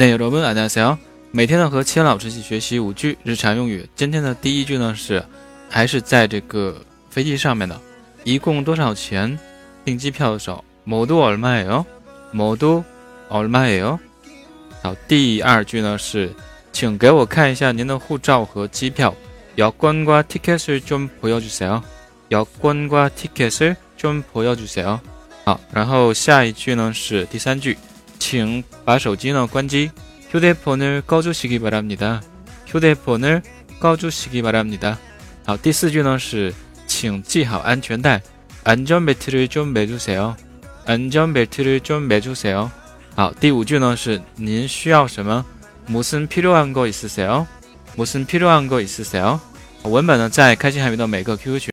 네 여러분 안녕하세요. 每天呢和千老师一起学习五句日常用语。今天的第一句呢是，还是在这个飞机上面的，一共多少钱？订机票的时候，모두얼마예 요？ 모두얼마예 요？ 好，第二句呢是，请给我看一下您的护照和机票。여권과티켓을좀보여주세 요。 여권과티켓을좀보여주세 요。 好，然后下一句呢是第三句， 请把手机呢关机。 휴대폰을 꺼주시기 바랍니다. 휴대폰을 꺼주시기 바랍니다. 好，第四句呢是请系好安全带 안전벨트를 좀 매주세요. 안전벨트를 좀 매주세요. 好，第五句呢是您需要什么 무슨 필요한 거 있으세요? 무슨 필요한 거 있으세요? 文本呢在开心海语的每个 QQ 群